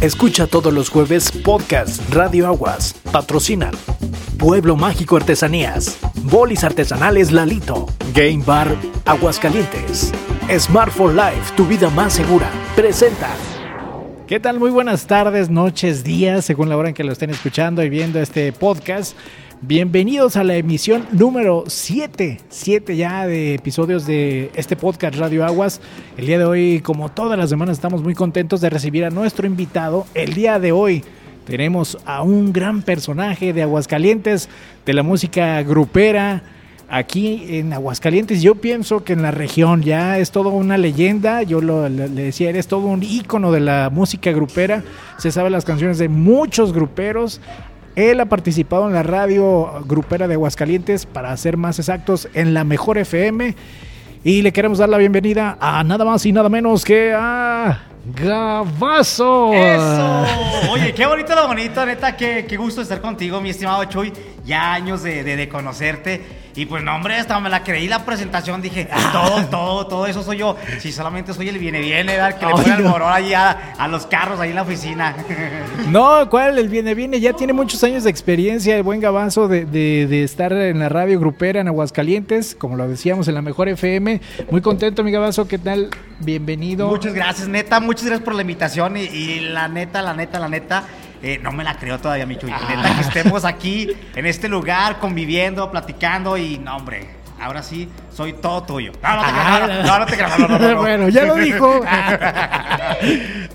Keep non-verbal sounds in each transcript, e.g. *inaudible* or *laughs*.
Escucha todos los jueves podcast Radio Aguas. Patrocinan Pueblo Mágico Artesanías, Bolis Artesanales Lalito, Game Bar Aguascalientes, Smart for Life, tu vida más segura. Presenta. ¿Qué tal? Muy buenas tardes, noches, días, según la hora en que lo estén escuchando y viendo este podcast. Bienvenidos a la emisión número 7, 7 ya de episodios de este podcast Radio Aguas. El día de hoy, como todas las semanas, estamos muy contentos de recibir a nuestro invitado. El día de hoy tenemos a un gran personaje de Aguascalientes, de la música grupera. Aquí en Aguascalientes, yo pienso que en la región ya es todo una leyenda. Yo lo, le decía, eres todo un ícono de la música grupera. Se sabe las canciones de muchos gruperos. Él ha participado en la radio grupera de Aguascalientes, para ser más exactos, en la Mejor FM. Y le queremos dar la bienvenida a nada más y nada menos que a Gabazo. Eso. Oye, qué bonito lo bonito, neta, qué, qué gusto estar contigo, mi estimado Chuy. Ya años de, de conocerte. Y pues no, hombre, hasta me la creí la presentación. Dije, todo, *laughs* todo, todo eso soy yo. Si solamente soy el viene, viene, ¿verdad? que le pone el morón allí a, a, los carros ahí en la oficina. *laughs* No, ¿cuál? El viene, viene. Ya tiene muchos años de experiencia, el buen Gabazo, de, de, de, estar en la radio grupera en Aguascalientes, como lo decíamos, en la mejor FM. Muy contento, mi Gabazo, ¿qué tal? Bienvenido. Muchas gracias, neta. Muchas gracias por la invitación. Y, y la neta, la neta, la neta. Eh, no me la creo todavía, mi Chuy. Ah. Neta, que estemos aquí en este lugar conviviendo, platicando y no, hombre, ahora sí soy todo tuyo. No, no te Ah, creas, no, no, no te creas. *laughs* Bueno, ya lo dijo. *laughs*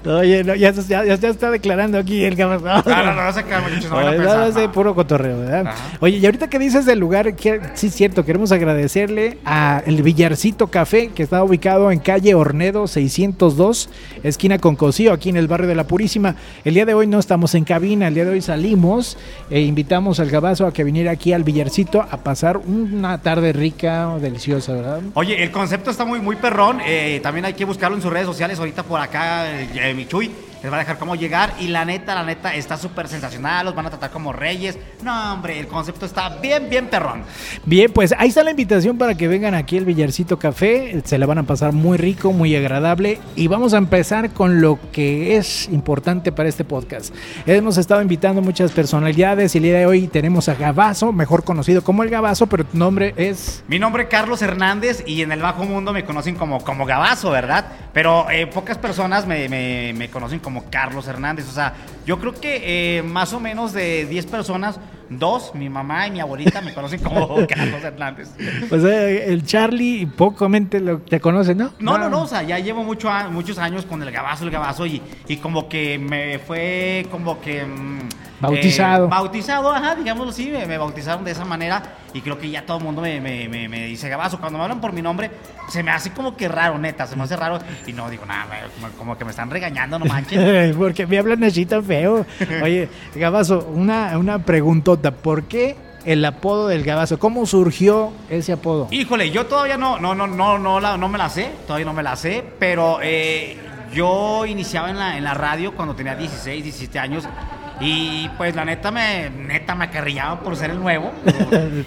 Oye, no, ya, ya, ya está declarando aquí el Gabazo. No, no, no, no se muchachos, no Oye, no, es de no. puro cotorreo, ¿verdad? Ajá. Oye, y ahorita que dices del lugar, que, sí es cierto, queremos agradecerle a el Villarcito Café, que está ubicado en calle Ornedo 602, esquina con Cosío, aquí en el barrio de La Purísima. El día de hoy no estamos en cabina, el día de hoy salimos e invitamos al Gabazo a que viniera aquí al Villarcito a pasar una tarde rica, deliciosa, ¿verdad? Oye, el concepto está muy, muy perrón. eh, también hay que buscarlo en sus redes sociales. Ahorita por acá, eh, mi Chuy les va a dejar cómo llegar. Y la neta, la neta, está súper sensacional. Los van a tratar como reyes. No, hombre, el concepto está bien, bien perrón. Bien, pues ahí está la invitación para que vengan aquí al Villarcito Café. Se la van a pasar muy rico, muy agradable. Y vamos a empezar con lo que es importante para este podcast. Hemos estado invitando muchas personalidades y el día de hoy tenemos a Gabazo, mejor conocido como el Gabazo, pero tu nombre es... Mi nombre es Carlos Hernández y en el bajo mundo me conocen como, como Gabazo, ¿verdad? Pero eh, pocas personas me, me- me conocen como Carlos Hernández. O sea, yo creo que eh, más o menos de 10 personas, dos, mi mamá y mi abuelita, me conocen como *laughs* Carlos Hernández. Pues eh, el Charlie, pocamente lo te conoce, ¿no? No, no, no, o sea, ya llevo mucho muchos años con el gabazo, el gabazo, y, y como que me fue como que... mm, Bautizado. eh, bautizado, ajá, digámoslo así, me, me bautizaron de esa manera y creo que ya todo el mundo me, me- me- dice gabazo. Cuando me hablan por mi nombre, se me hace como que raro, neta, se me hace raro y no digo nada, como, como que me están regañando, no manches. *laughs* Porque me hablan así tan feo. *laughs* Oye, Gabazo, una, una preguntota. ¿Por qué el apodo del Gabazo? ¿Cómo surgió ese apodo? Híjole, yo todavía no, no, no, no, no, la- no me la sé, todavía no me la sé, pero eh, yo iniciaba en la, en la radio cuando tenía 16, 17 años. Y pues la neta me, neta me acarrillaba por ser el nuevo. *laughs*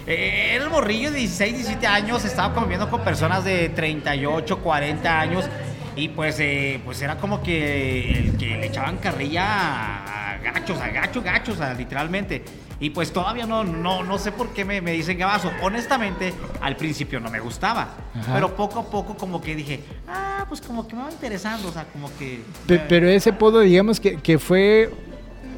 Eh, era el morrillo de 16, 17 años, estaba conviviendo con personas de 38, 40 años. Y pues, eh, pues era como que el que le echaban carrilla a, gachos, a gachos, gachos, a- literalmente. Y pues todavía no, no, no sé por qué me, me dicen gabazo. Honestamente, al principio no me gustaba. Ajá. Pero poco a poco como que dije, ah, pues como que me va interesando. O sea, como que... Pe- Pero ese apodo, digamos que, que fue.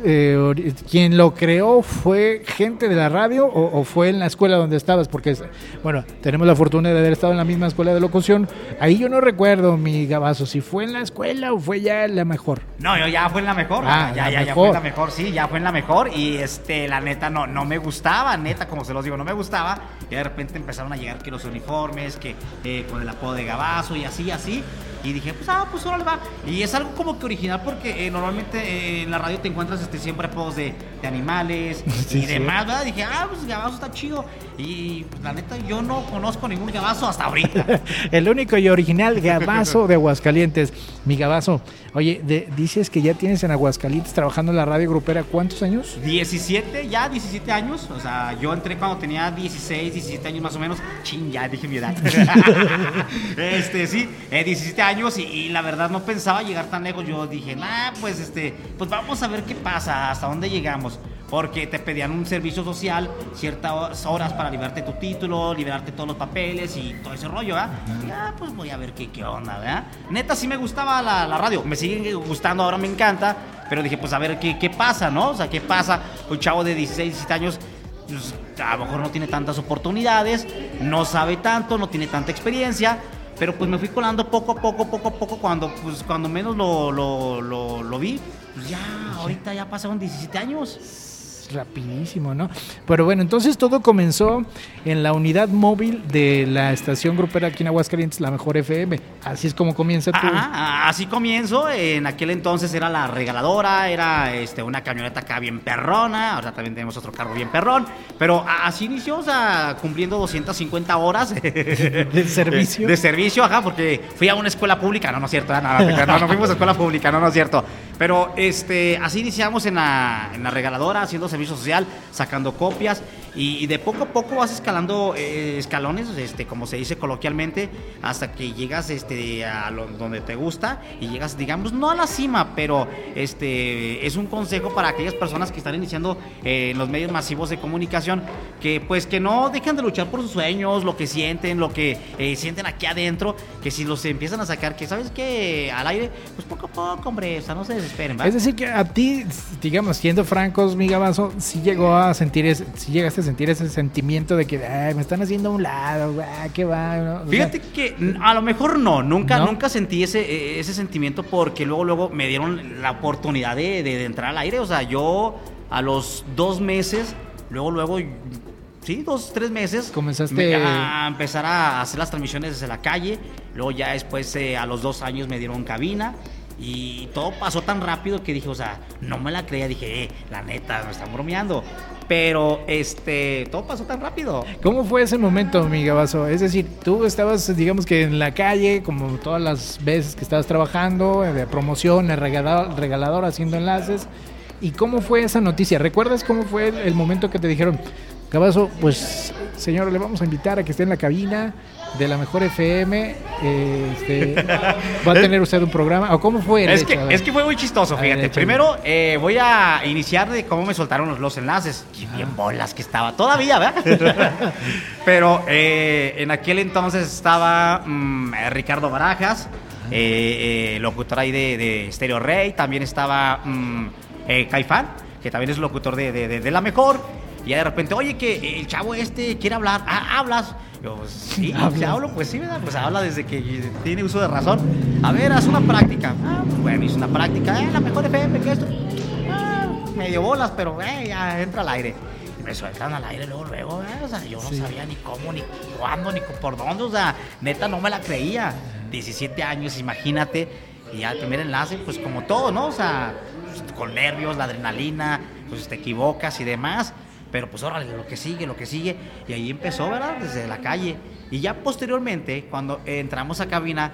Eh, quien lo creó fue gente de la radio o, o fue en la escuela donde estabas porque bueno tenemos la fortuna de haber estado en la misma escuela de locución ahí yo no recuerdo mi gabazo si fue en la escuela o fue ya la mejor No, yo ya fue en la mejor. Ah, ya, la ya, ya fue en la mejor, sí, ya fue en la mejor. Y este, la neta, no, no me gustaba, neta, como se los digo, no me gustaba. Y de repente empezaron a llegar que los uniformes, que eh, con el apodo de gabazo y así, así. Y dije, pues, ah, pues ahora va. Y es algo como que original porque eh, normalmente eh, en la radio te encuentras este, siempre apodos de, de animales *laughs* Sí, y sí. demás, ¿verdad? Dije, ah, pues gabazo está chido. Y pues, la neta, yo no conozco ningún gabazo hasta ahorita. *laughs* el único y original gabazo de Aguascalientes mi gabazo oye de- dices que ya tienes en Aguascalientes trabajando en la radio grupera cuántos años 17, ya 17 años. O sea, yo entré cuando tenía 16, 17 años más o menos. Chin, ya dije mi edad. *laughs* este, sí, eh, 17 años y, y la verdad no pensaba llegar tan lejos. Yo dije, nah, pues este, pues vamos a ver qué pasa, hasta dónde llegamos. Porque te pedían un servicio social, ciertas horas para liberarte tu título, liberarte todos los papeles y todo ese rollo, ah, pues voy a ver qué, qué onda, ¿verdad? Neta, sí me gustaba la, la radio, me sigue gustando, ahora me encanta, pero dije, pues a ver qué, qué pasa, ¿no? O sea, qué pasa, un chavo de 16, 17 años pues, a lo mejor no tiene tantas oportunidades, no sabe tanto, no tiene tanta experiencia, pero pues me fui colando poco a poco, poco a poco, cuando, pues, cuando menos lo, lo, lo, lo vi, pues ya, ahorita ya pasaron 17 años. Rapidísimo, ¿no? Pero bueno, entonces todo comenzó en la unidad móvil de la estación grupera aquí en Aguascalientes, la mejor FM. Así es como comienza tu... Ajá, así comienzo. En aquel entonces era la regaladora, era este, una camioneta acá bien perrona. Ahora también tenemos otro carro bien perrón. Pero así inició, o sea, cumpliendo 250 horas *laughs* ¿De servicio? De, de servicio, ajá, porque fui a una escuela pública. No, no es cierto, no, no, no, no, no fuimos a escuela pública, no, no es cierto. Pero este, así iniciamos en la, en la regaladora, haciendo servicio social, sacando copias. Y, de poco a poco vas escalando eh, escalones, este, como se dice coloquialmente, hasta que llegas este, a donde te gusta y llegas, digamos, no a la cima, pero este, es un consejo para aquellas personas que están iniciando eh, en los medios masivos de comunicación, que pues que no dejen de luchar por sus sueños, lo que sienten, lo que eh, sienten aquí adentro, que si los empiezan a sacar, que sabes que al aire, pues poco a poco, hombre, o sea, no se desesperen, ¿va? Es decir, que a ti, digamos, siendo francos, mi gabazo, si llegó a sentir si llegaste a sentir ese sentimiento de que "Ay, me están haciendo a un lado, ¿qué va? ¿no? Sea, Fíjate que a lo mejor no, nunca, ¿No? nunca sentí ese, eh, ese sentimiento porque luego, luego me dieron la oportunidad de, de- de entrar al aire. O sea, yo a los dos meses, luego, luego, sí, dos, tres meses, Comenzaste- me- a empezar a hacer las transmisiones desde la calle. Luego ya después, eh, a los dos años, me dieron cabina. Y todo pasó tan rápido que dije, o sea, no me la creía. Dije, eh, la neta, me están bromeando. Pero, este, todo pasó tan rápido. ¿Cómo fue ese momento, mi gabazo? Es decir, tú estabas, digamos que en la calle, como todas las veces que estabas trabajando, eh, de promoción, el regalador, haciendo enlaces. ¿Y cómo fue esa noticia? ¿Recuerdas cómo fue el momento que te dijeron, Gabazo, pues, señor, le vamos a invitar a que esté en la cabina de la mejor FM? eh, este, *laughs* ¿Va a tener usted un programa? ¿O cómo fue? el Es hecho? que, es fue muy chistoso, ver, fíjate. Primero eh, voy a iniciar de cómo me soltaron los, los enlaces. Y bien bolas que estaba. Todavía, ¿verdad? *laughs* Pero eh, en aquel entonces estaba mm, eh, Ricardo Barajas, eh, locutor ahí de, de Stereo Rey. También estaba mm, Caifán, que también es locutor de, de- de- de La Mejor. Y ya de repente, oye, que el chavo este quiere hablar. Ah, hablas. Yo, pues, sí, *laughs* Hablas. hablo, pues sí, ¿verdad? Pues habla desde que tiene uso de razón. A ver, haz una práctica. Ah, pues bueno, hice una práctica. Eh, la mejor FM que esto. Ah, medio bolas, pero eh, ya entra al aire. Y me sueltan al aire luego, luego, eh, O sea, yo no Sí. sabía ni cómo, ni cuándo, ni por dónde. O sea, neta, no me la creía. 17 años, imagínate. Y ya el primer enlace, pues como todo, ¿no? O sea, pues, con nervios, la adrenalina, pues te equivocas y demás. Pero pues órale, lo que sigue, lo que sigue. Y ahí empezó, ¿verdad? Desde la calle. Y ya posteriormente, cuando entramos a cabina,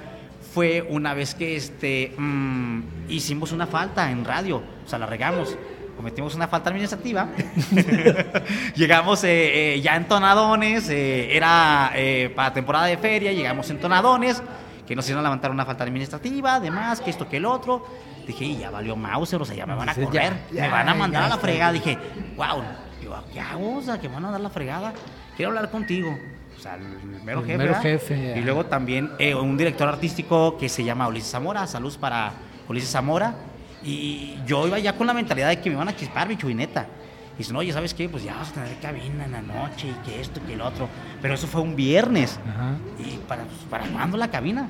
fue una vez que este, mm, hicimos una falta en radio. O sea, la regamos. Cometimos una falta administrativa. *laughs* llegamos eh, eh, ya en tonadones. eh, era eh, para temporada de feria. Llegamos en tonadones. Que nos hicieron levantar una falta administrativa. Además, que esto, que el otro. Dije, y ya valió Mauser. O sea, ya me van a ya, correr. ya, me van a mandar ya a la fregada. Dije, wow. Yo, ¿qué hago? O sea, que me van a dar la fregada. Quiero hablar contigo. O sea, el mero El jefe. mero jefe, ya. Y luego también eh, un director artístico que se llama Ulises Zamora. Saludos para Ulises Zamora. Y yo iba ya con la mentalidad de que me iban a chispar, mi chuineta. Y dicen, oye, ¿sabes qué? Pues ya vas a tener cabina en la noche y que esto, que el otro. Pero eso fue un viernes. Ajá. ¿Y para, pues, para cuándo la cabina?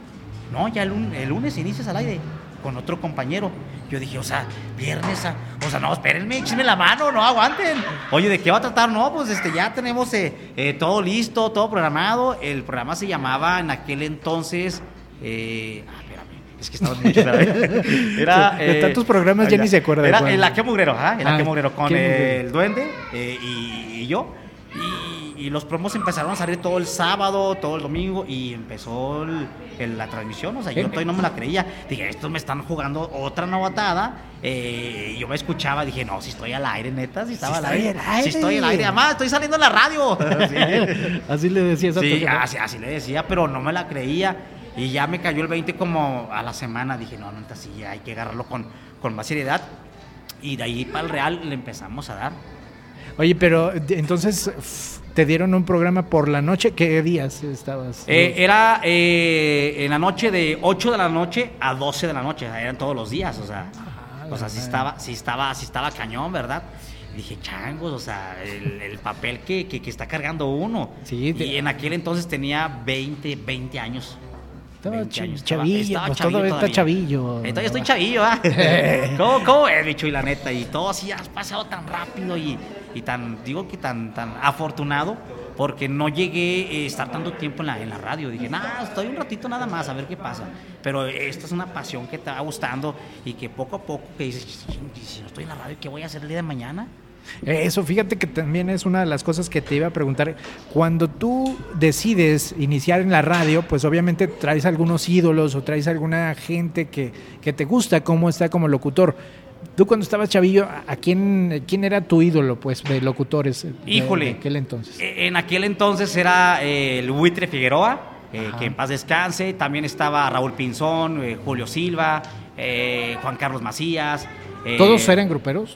No, ya el, el lunes inicias al aire con otro compañero. Yo dije, o sea, viernes, a- o sea, no, espérenme, échenme la mano, no aguanten. Oye, ¿de qué va a tratar? No, pues este, ya tenemos eh, eh, todo listo, todo programado. El programa se llamaba en aquel entonces. eh, ah, espérame, es que estaban muchos. *laughs* ¿verdad? Era. De tantos programas ya ni se acuerda de Era el Aqué Mugrero, ajá, el Ah, Mugrero con el Duende eh, y, y yo. Y, y los promos empezaron a salir todo el sábado, todo el domingo y empezó el- el- la transmisión. O sea, yo todavía no me la creía. Dije, estos me están jugando otra novatada. Eh, y yo me escuchaba, dije, no, si estoy al aire, neta, si estaba al aire. aire. Si estoy al aire, además, estoy saliendo en la radio. *laughs* Sí. Así le decías a Sí, así, así le decía, pero no me la creía. Y ya me cayó el 20 como a la semana. Dije, no, no, sí, hay que agarrarlo con, con más seriedad. Y de ahí para el Real le empezamos a dar. Oye, pero entonces te dieron un programa por la noche. ¿Qué días estabas? Eh, era eh, en la noche de 8 de la noche a 12 de la noche. Eran todos los días, o sea. Ah, o sea, sí estaba, sí estaba, sí estaba cañón, ¿verdad? dije, changos, o sea, el, papel que, que, está cargando uno. Sí, Y en aquel entonces tenía 20, 20 años. Estaba chavillo, pues todo está chavillo. Entonces estoy chavillo, ¿ah? *laughs* ¿Cómo, ¿Cómo es, bicho? Y la neta, y todo así has pasado tan rápido y, y tan, digo que tan, tan afortunado, porque no llegué a estar tanto tiempo en la, en la radio. Dije, nada, estoy un ratito nada más, a ver qué pasa. Pero esta es una pasión que te va gustando y que poco a poco que dices, si no estoy en la radio, ¿qué voy a hacer el día de mañana? Eso, fíjate que también es una de las cosas que te iba a preguntar. Cuando tú decides iniciar en la radio, pues obviamente traes algunos ídolos o traes alguna gente que, que te gusta cómo está como locutor. Tú cuando estabas chavillo, ¿a quién, quién era tu ídolo, pues, de locutores? Híjole. En aquel entonces. E, en aquel entonces era eh, el Buitre Figueroa, eh, que en paz descanse. También estaba Raúl Pinzón, eh, Julio Silva, Juan Carlos Macías. ¿Todos eran gruperos?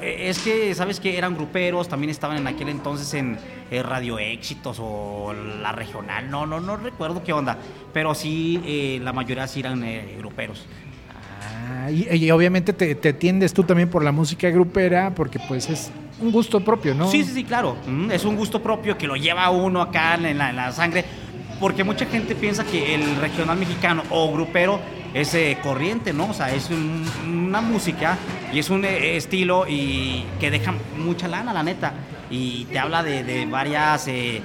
es que, ¿sabes qué? Eran gruperos, también estaban en aquel entonces en Radio Éxitos o la regional, no, no, no recuerdo qué onda, pero sí, la mayoría sí eran gruperos. Y, obviamente te, te atiendes tú también por la música grupera, porque pues es un gusto propio, ¿no? Sí, sí, sí, claro. Mm, es un gusto propio que lo lleva uno acá en la, en la sangre, porque mucha gente piensa que el regional mexicano o grupero es eh, corriente, ¿no? O sea, es una música y es un eh, estilo y que deja mucha lana, la neta. Y te habla de, varias eh,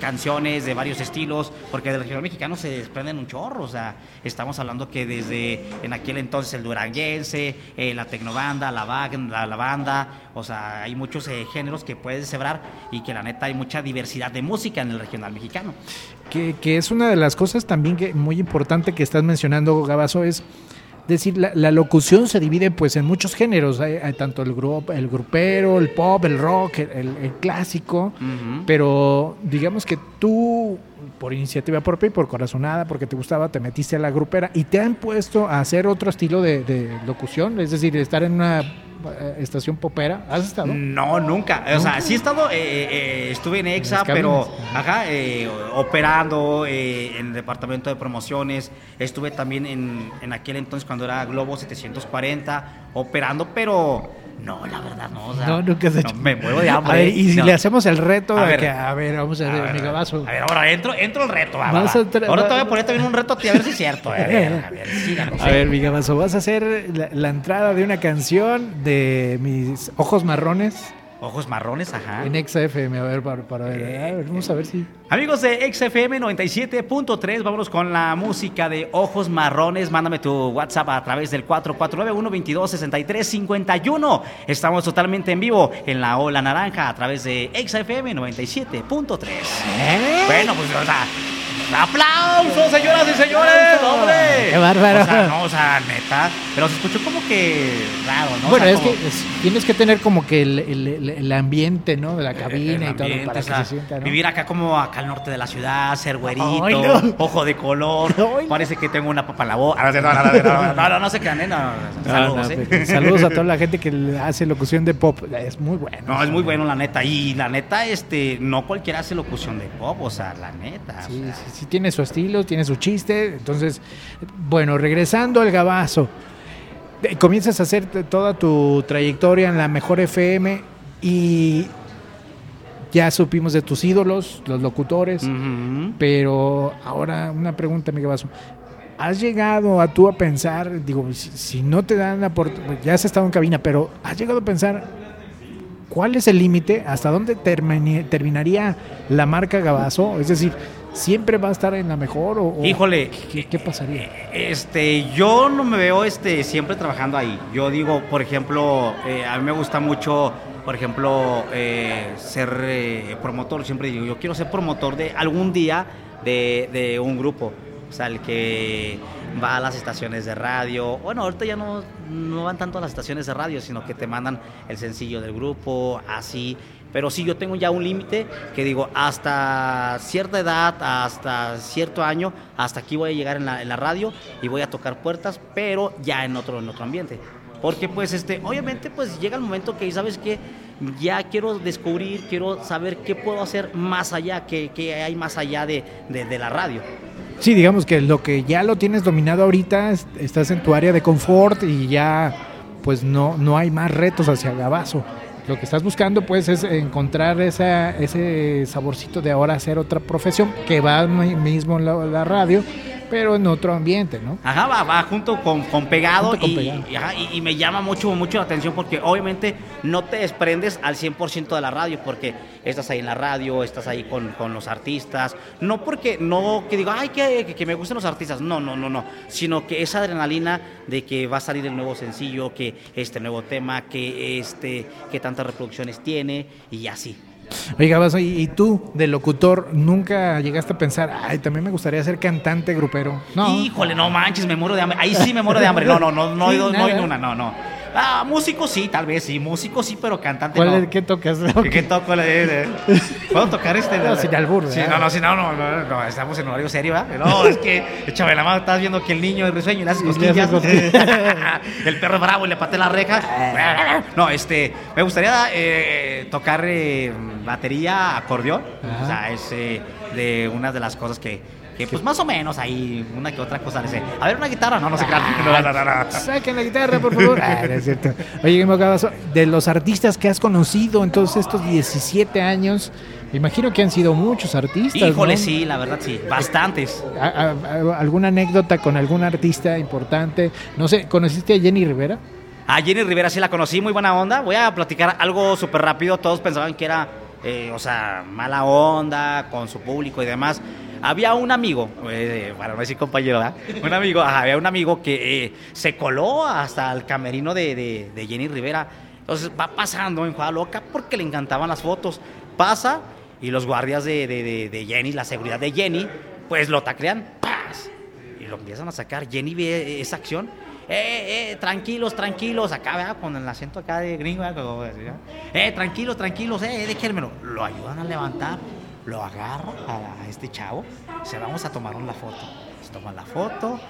canciones, de varios estilos, porque del regional mexicano se desprenden un chorro. O sea, estamos hablando que desde en aquel entonces el duranguense, la tecnobanda, la, la, la, banda, o sea, hay muchos géneros que puedes cebrar y que la neta hay mucha diversidad de música en el regional mexicano. Que, que es una de las cosas también que muy importante que estás mencionando, Gabazo, es decir, la, locución se divide pues en muchos géneros, hay, tanto el, grupo, el grupero, el pop, el rock, el, clásico, pero digamos que tú por iniciativa propia y por corazonada, porque te gustaba, te metiste a la grupera y te han puesto a hacer otro estilo de, de locución, es decir, estar en una eh, estación popera? ¿Has estado? No, nunca. O sea, sí he estado, eh, eh, estuve en EXA, pero ajá, operando en el departamento de promociones. Estuve también en, en aquel entonces cuando era Globo 740, operando, pero no, la verdad no. O sea, no, nunca has hecho. me muevo de hambre. A ver, y si le hacemos el reto a ver, que, a ver, vamos a ver, mi gabazo. A ver, ahora entro, entro el reto. Va, vas A ahora te voy a poner también un reto a ti, a ver si es cierto. A ver, a ver, *laughs* síganos, a ver mi gabazo, vas a hacer la, la entrada de una canción de mis ojos marrones. Ojos marrones, ajá. En XFM, a ver, para, para ver, a ver, vamos a ver si. Amigos de XFM 97.3, vámonos con la música de Ojos Marrones. Mándame tu WhatsApp a través del 449-122-6351. Estamos totalmente en vivo en la Ola Naranja a través de XFM 97.3. ¿Eh? Bueno, pues, o sea, ¡Aplausos, señoras y señores! ¡Hombre! ¡Qué bárbaro! O sea, no, o sea, neta. Pero se escuchó como que raro, ¿no? Bueno, es que tienes que tener como que el, el, el ambiente, ¿no? De la cabina y todo para que se sienta, ¿no? Vivir acá como acá al norte de la ciudad, ser güerito, ojo de color. *laughs* Parece que tengo una papa en la boca. No, no, no, no, se crean, ¿eh? saludos, ¿eh? Pues, saludos a toda la gente que hace locución de pop. Es muy bueno. No, es muy bueno, la neta. Y la neta, este, no cualquiera hace locución de pop, o sea, la neta. Sí, sí, sí, tiene su estilo, tiene su chiste. Entonces, bueno, regresando al gabazo, eh, comienzas a hacer toda tu trayectoria en la mejor FM y ya supimos de tus ídolos, los locutores, pero ahora una pregunta, mi gabazo. ¿Has llegado a tú a pensar, digo, si, no te dan la oportunidad, ya has estado en cabina, pero has llegado a pensar cuál es el límite, hasta dónde terminaría la marca Gabazo? Es decir, siempre va a estar en la mejor o, híjole ¿qué, pasaría este yo no me veo este siempre trabajando ahí yo digo por ejemplo eh, a mí me gusta mucho por ejemplo eh, ser eh, promotor siempre digo yo quiero ser promotor de algún día de, de un grupo o sea el que va a las estaciones de radio. Bueno, ahorita ya no, no van tanto a las estaciones de radio, sino que te mandan el sencillo del grupo, así. Pero sí, yo tengo ya un límite que digo, hasta cierta edad, hasta cierto año, hasta aquí voy a llegar en la, radio y voy a tocar puertas, pero ya en otro, en otro ambiente. Porque pues este, obviamente pues llega el momento que, ¿sabes qué? Ya quiero descubrir, quiero saber qué puedo hacer más allá, qué, hay más allá de, de, la radio. Sí, digamos que lo que ya lo tienes dominado ahorita, es- estás en tu área de confort y ya pues no, no hay más retos hacia Gabazo. Lo que estás buscando pues es encontrar esa, ese saborcito de ahora hacer otra profesión que va mi- mismo en la radio, pero en otro ambiente, ¿no? Ajá, va, va junto con, con pegado, Junto con y, pegado. y, ajá, y- y me llama mucho, mucho la atención porque obviamente no te desprendes al 100% de la radio porque estás ahí en la radio, estás ahí con, con los artistas, no porque, no que digo, ay, que, que- que me gusten los artistas, no, no, no, no, sino que esa adrenalina de que va a salir el nuevo sencillo, que este nuevo tema, que este, que tantas reproducciones tiene y así. Oye, Gabazo, ¿y, y tú, de locutor, nunca llegaste a pensar, ay, también me gustaría ser cantante grupero? No. Híjole, no manches, me muero de hambre. Ahí sí me muero de hambre. No, no, no, no, Sí, no, no, no, una, no, no. Ah, músico sí, tal vez sí, músico sí, pero cantante ¿Cuál no. es, ¿Qué tocas? ¿Qué, qué toco? De- de- ¿Puedo tocar este? No, sin albur, Sí, no, no, sí, no, no, no, no, estamos en horario serio, ¿verdad? No, es que, échame la mano, estás viendo que el niño es risueño y le haces cosquillas. *laughs* el perro bravo y le patea la reja. *laughs* No, este, me gustaría eh, tocar eh, batería, acordeón. Ajá. O sea, es eh, de una de las cosas que, que, pues más o menos ahí, una que otra cosa le sé. A ver, una guitarra, no, no sé, claro. *laughs* No, no. Saquen la guitarra, por favor. *laughs* Ah, es cierto. Oye, de los artistas que has conocido en todos estos 17 años, me imagino que han sido muchos artistas. Híjole, sí, la verdad sí, bastantes. ¿A- a- a- ¿Alguna anécdota con algún artista importante? No sé, ¿conociste a Jenny Rivera? A Jenny Rivera sí la conocí, muy buena onda. Voy a platicar algo súper rápido. Todos pensaban que era, eh, o sea, mala onda con su público y demás. Había un amigo, eh, para no decir compañero, ¿verdad? Un amigo, había un amigo que eh, se coló hasta el camerino de, Jenny Rivera. Entonces va pasando en Juega Loca porque le encantaban las fotos. Pasa y los guardias de Jenny, la seguridad de Jenny, pues lo taclean. ¡Paz! Y lo empiezan a sacar. Jenny ve esa acción. Eh, eh, tranquilos, tranquilos. Acá, ¿verdad? Con el acento acá de gringo. ¿verdad? Eh, tranquilos, tranquilos. Eh, déjenmelo. Lo ayudan a levantar. Lo agarra a, este chavo. Se vamos a tomarnos la foto. Se toman la foto.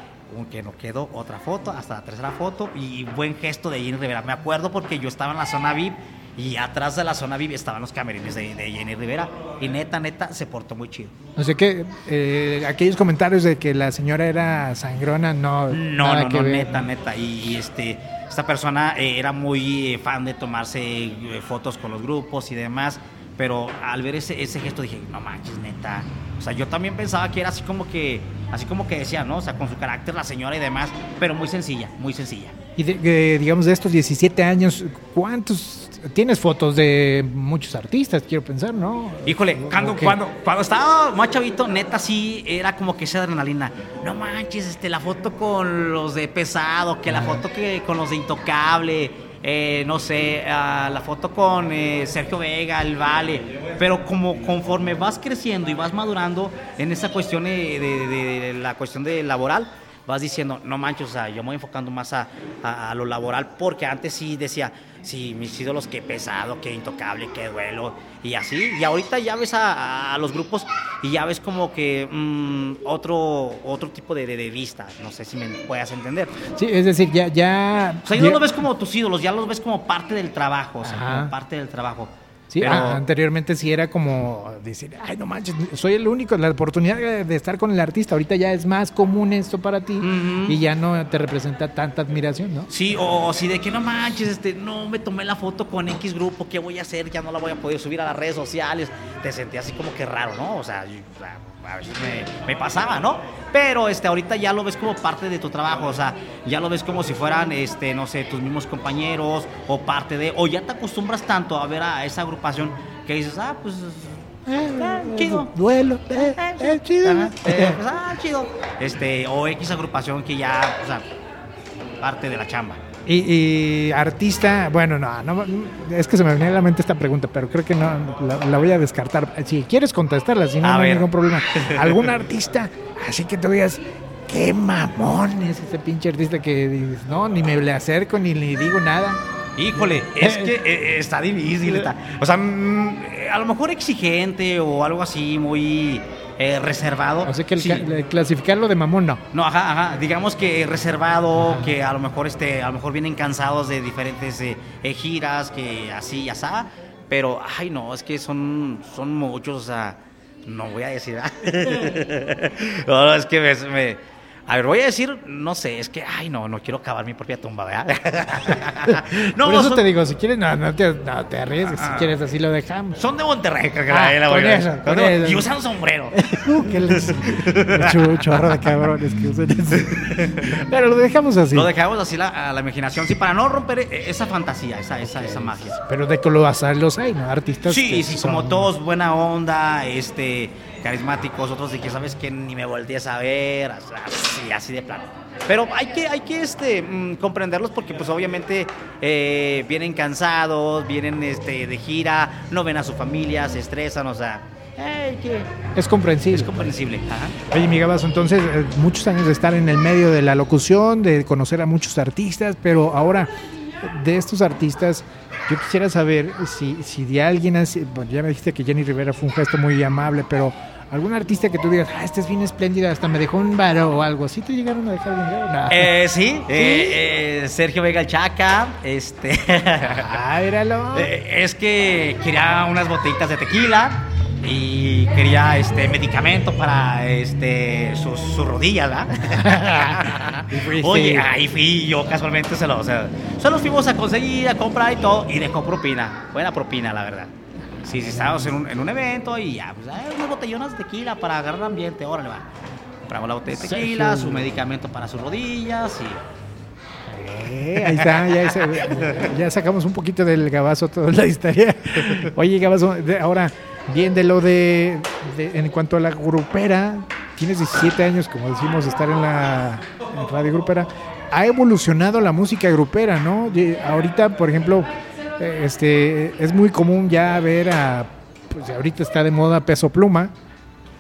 Que no quedó otra foto, hasta la tercera foto y buen gesto de Jenny Rivera. Me acuerdo porque yo estaba en la zona VIP y atrás de la zona VIP estaban los camerines de, de Jenny Rivera y neta, neta, se portó muy chido. No sé qué, eh, aquellos comentarios de que la señora era sangrona, no. No, nada no, que no, ver. neta, neta. Y, y, este, esta persona eh, era muy eh, fan de tomarse fotos con los grupos y demás. Pero al ver ese, ese gesto dije, no manches, neta. O sea, yo también pensaba que era así como que, así como que decía, ¿no? O sea, con su carácter la señora y demás, pero muy sencilla, muy sencilla. Y de, de, digamos, de estos 17 años, ¿cuántos? Tienes fotos de muchos artistas, quiero pensar, ¿no? Híjole, ¿O- cuando, cuando, cuando estaba más chavito, neta sí era como que esa adrenalina. No manches, este, la foto con los de pesado, que la foto que con los de intocable, eh, no sé, ah, la foto con eh, Sergio Vega, el Vale. Pero como conforme vas creciendo y vas madurando en esa cuestión de, de- de- de la cuestión de laboral, vas diciendo, no manches, o sea, yo me voy enfocando más a, a- a lo laboral, porque antes sí decía, sí, mis ídolos, qué pesado, qué intocable, qué duelo, y así. Y ahorita ya ves a, a los grupos y ya ves como que mm, otro, otro tipo de, de- de vista, no sé si me puedas entender. Sí, es decir, ya. ya O sea, ya no los ves como tus ídolos, ya los ves como parte del trabajo, o sea, Ajá. como parte del trabajo. Sí, Pero- a- anteriormente sí era como decir, ay, no manches, soy el único, la oportunidad de estar con el artista. Ahorita ya es más común esto para ti y ya no te representa tanta admiración, ¿no? Sí, o, o si de que no manches, este, no me tomé la foto con X grupo, ¿qué voy a hacer? Ya no la voy a poder subir a las redes sociales. Te sentí así como que raro, ¿no? O sea, yo- o sea, a veces me, me pasaba, ¿no? Pero este, ahorita ya lo ves como parte de tu trabajo, o sea, ya lo ves como si fueran, este, no sé, tus mismos compañeros o parte de, o ya te acostumbras tanto a ver a esa agrupación que dices, ah, pues, ah, chido. Duelo, eh, eh, chido. Ajá, eh, pues, ah, chido. Este, o X agrupación que ya, o sea, parte de la chamba. Y, y artista, bueno, no, no, es que se me venía a la mente esta pregunta, pero creo que no, la, la voy a descartar. Si quieres contestarla, si no, A no hay ningún problema. *laughs* ¿Algún artista? Así que tú digas, qué mamón es ese pinche artista que dices, no, ni me le acerco ni le digo nada. Híjole, es que eh, está difícil. Está, o sea, mm, a lo mejor exigente o algo así, muy eh, reservado. O sea que el sí. ca- clasificarlo de mamón no. No, ajá, ajá. Digamos que reservado, que a lo mejor este, a lo mejor vienen cansados de diferentes eh, eh, giras, que así y así. Pero, ay no, es que son, son muchos, o sea, no voy a decir. no, *laughs* no, es que me, me- a ver, voy a decir, no sé, es que, ay no, no quiero cavar mi propia tumba, ¿verdad? *laughs* Por eso son- te digo, si quieres, no, no te, no te arriesgues, si Ah. quieres así lo dejamos. Son de Monterrey, que Ah, la- con eso, con con- eso. Y usan sombrero. *laughs* Uh, que les *laughs* chorro de cabrones que usan eso. Pero lo dejamos así. Lo dejamos así la- a la imaginación, sí, para no romper eh, esa fantasía, esa, esa, esa magia. Pero de lo los hay, ¿no? Artistas. Sí, que sí, son- como todos, buena onda, este, carismáticos, otros de que sabes que ni me voltees a ver, así, así de plano. Pero hay que, hay que este, mm, comprenderlos porque pues obviamente eh, vienen cansados, vienen este, de gira, no ven a su familia, se estresan, o sea, Es comprensible. es comprensible. Ajá. Oye, mi Gabazo, entonces, eh, muchos años de estar en el medio de la locución, de conocer a muchos artistas, pero ahora, de estos artistas, yo quisiera saber si, si de alguien, así- bueno, ya me dijiste que Jenny Rivera fue un gesto muy amable, pero algún artista que tú digas, ah, este es bien espléndido, hasta me dejó un varo o algo, ¿sí te llegaron a dejar varo? No. Eh, sí, eh, eh, Sergio Vega el Chaca, este... Ah, míralo. *laughs* Eh, es que quería unas botellitas de tequila y quería este medicamento para este sus, sus rodillas, ¿verdad? *laughs* Oye, ahí fui yo casualmente se los, o sea, se los fuimos a conseguir, a comprar y todo, y dejó propina, buena propina, la verdad. Sí, sí, estábamos en un, en un evento y ya, pues, ay, unas botellonas de tequila para agarrar ambiente, órale, va. Compramos la botella de tequila, su medicamento para sus rodillas y... Eh, ahí está, ya, ya sacamos un poquito del gabazo toda la historia. Oye, gabazo, ahora, bien de lo de, de- en cuanto a la grupera, tienes 17 años, como decimos, estar en la en radio grupera. Ha evolucionado la música grupera, ¿no? Y ahorita, por ejemplo, eh, este, es muy común ya ver a, pues ahorita está de moda Peso Pluma.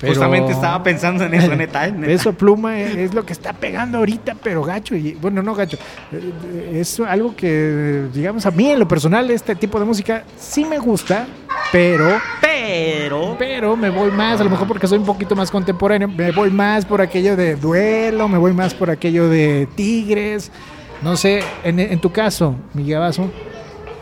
pero- Justamente estaba pensando en eso, *laughs* neta, ¿eh? neta. Peso Pluma es, es lo que está pegando ahorita, pero gacho. Y, bueno, no gacho. eh, Es algo que, digamos, a mí en lo personal, este tipo de música sí me gusta, pero, Pero... pero me voy más, a lo mejor porque soy un poquito más contemporáneo, me voy más por aquello de duelo, me voy más por aquello de tigres. No sé, en, en tu caso, Miguel Vaso,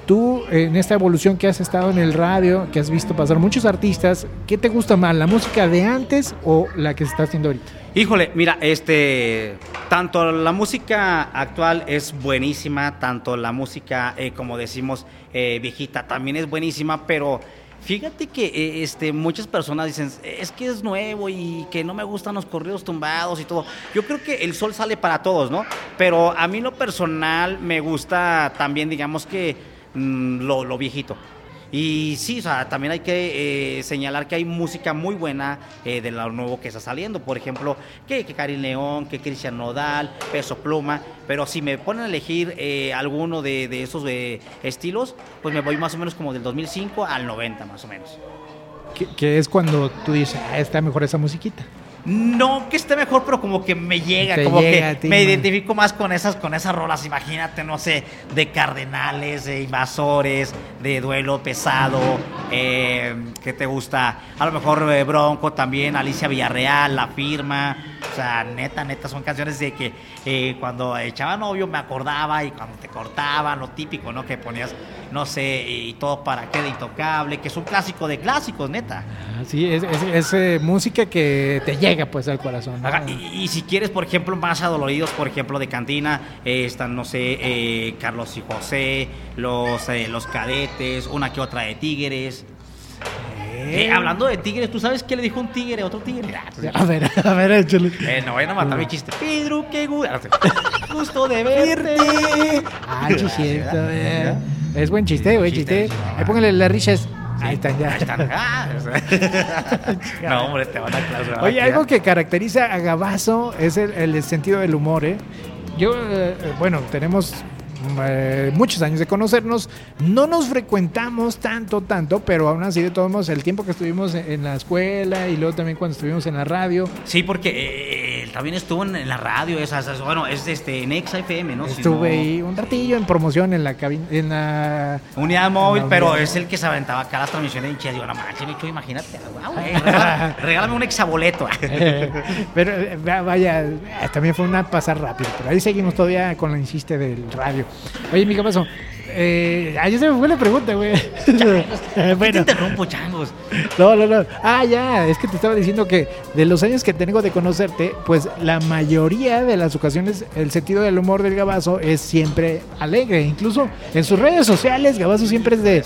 tú en esta evolución que has estado en el radio, que has visto pasar muchos artistas, ¿qué te gusta más, la música de antes o la que se está haciendo ahorita? Híjole, mira, este, tanto la música actual es buenísima, tanto la música, eh, como decimos, eh, viejita también es buenísima, pero fíjate que eh, este, muchas personas dicen, es que es nuevo y que no me gustan los corridos tumbados y todo. Yo creo que el sol sale para todos, ¿no? Pero a mí lo personal me gusta también, digamos que mm, lo, lo viejito. Y sí, o sea, también hay que eh, señalar que hay música muy buena eh, de lo nuevo que está saliendo. Por ejemplo, que, que Karin León, que Cristian Nodal, Peso Pluma. Pero si me ponen a elegir eh, alguno de, de esos eh, estilos, pues me voy más o menos como del 2005 al 90 más o menos. Que, es cuando tú dices, ah, está mejor esa musiquita. No que esté mejor, pero como que me llega, Te como llega que ti, me man. identifico más con esas, con esas rolas. Imagínate, no sé, de Cardenales, de Invasores, de Duelo Pesado, eh, ¿qué te gusta? A lo mejor eh, Bronco también, Alicia Villarreal, La Firma. O sea, neta, neta, son canciones de que eh, cuando echaba novio me acordaba y cuando te cortaban, lo típico, ¿no? Que ponías, no sé, y todo para qué de Intocable, que es un clásico de clásicos, neta. Ah, sí, es, es- es, eh, música que te llega pues al corazón. ¿no? Ajá, y, y si quieres, por ejemplo, más adoloridos, por ejemplo, de cantina, eh, están, no sé, eh, Carlos y José, los, eh, los cadetes, una que otra de tigres. Eh, hablando de tigres, ¿tú sabes qué le dijo un tigre a otro tigre? Ah, A ver, a ver, échale. eh, no vayan a matar mi chiste. Pedro, qué gu- *laughs* gusto de verte. Ah. ¿verdad? eh. Es buen chiste, buen chiste. Chiste, Ahí póngale las risas. Ahí están ya. Ahí están. *laughs* Ah, o sea. *laughs* no, hombre, te van a clausurar. Oye, algo ¿ah? que caracteriza a Gabazo es el, el sentido del humor, ¿eh? Yo, eh, bueno, tenemos eh, muchos años de conocernos, no nos frecuentamos tanto, tanto, pero aún así de todos modos, el tiempo que estuvimos en, en la escuela y luego también cuando estuvimos en la radio, Sí, porque eh, el también estuvo en, la radio, esas, bueno, es este, en Exa FM, ¿no? Estuve ahí un ratillo en promoción en la cabina, en la... Unidad móvil, pero es el que se aventaba acá las transmisiones y digo, no manches, Micho, imagínate, wow, *laughs* regálame, un exaboleto. *laughs* pero eh, vaya, eh, también fue una pasar rápido, pero ahí seguimos todavía con la insiste del radio. Oye, mi ¿qué pasó? Eh, se me fue la pregunta, güey. *laughs* *laughs* bueno. te interrumpo, changos? No, no, no. Ah, ya, es que te estaba diciendo que de los años que tengo de conocerte, pues la mayoría de las ocasiones el sentido del humor del Gabazo es siempre alegre. Incluso en sus redes sociales, Gabazo siempre es de.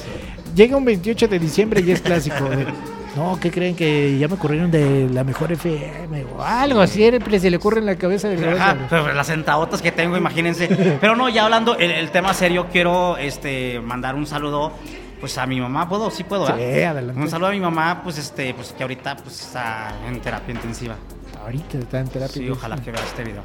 Llega un 28 de diciembre y es clásico. De, *laughs* no, ¿qué creen que ya me corrieron de la mejor FM o algo así? Se le ocurre en la cabeza de las sentadotas que tengo, imagínense. Pero no, ya hablando el, tema serio, quiero este mandar un saludo pues a mi mamá, ¿puedo? Sí puedo, Sí, adelante. Un saludo a mi mamá, pues este, pues que ahorita pues está en terapia intensiva. Ahorita está en terapia. Sí, ojalá que vea este video.